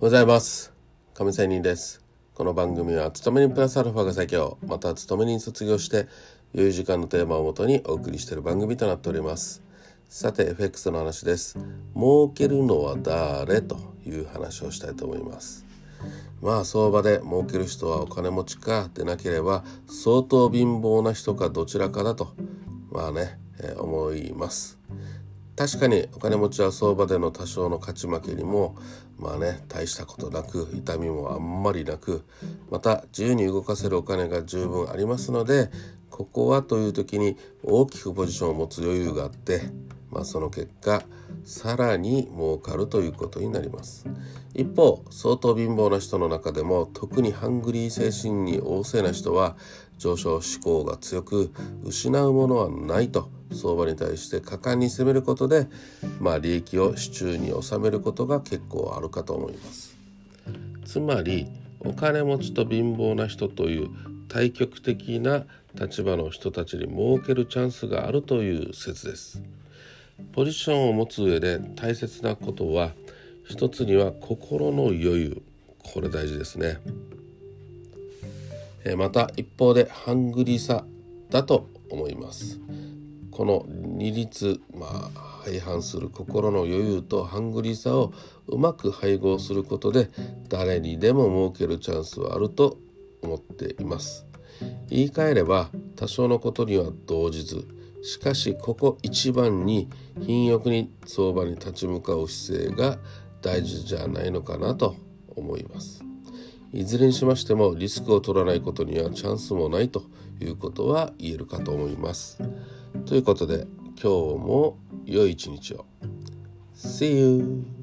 ございます。亀仙人です。この番組は勤めにプラスアルファが最強また勤めに卒業して良い時間のテーマをもとにお送りしている番組となっております。さて FX の話です。儲けるのは誰という話をしたいと思います。まあ相場で儲ける人はお金持ちかでなければ相当貧乏な人かどちらかだとまあね、えー、思います。確かにお金持ちは相場での多少の勝ち負けにもまあね大したことなく痛みもあんまりなくまた自由に動かせるお金が十分ありますのでここはという時に大きくポジションを持つ余裕があってまあ、その結果さらに儲かるということになります。一方相当貧乏な人の中でも特にハングリー精神に旺盛な人は上昇志向が強く失うものはないと相場に対して果敢に攻めることで、まあ、利益を手中に収めることが結構あるかと思います。つまりお金持ちと貧乏な人という対極的な立場の人たちに儲けるチャンスがあるという説です。ポジションを持つ上で大切なことは一つには心の余裕。これ大事ですね。また一方でハングリーさだと思います。この二律まあ相反する心の余裕とハングリーさをうまく配合することで誰にでも儲けるチャンスはあると思っています。言い換えれば多少のことには動じずしかしここ一番に貪欲に相場に立ち向かう姿勢が大事じゃないのかなと思います。いずれにしましてもリスクを取らないことにはチャンスもないということは言えるかと思います。ということで今日も良い一日を。See you!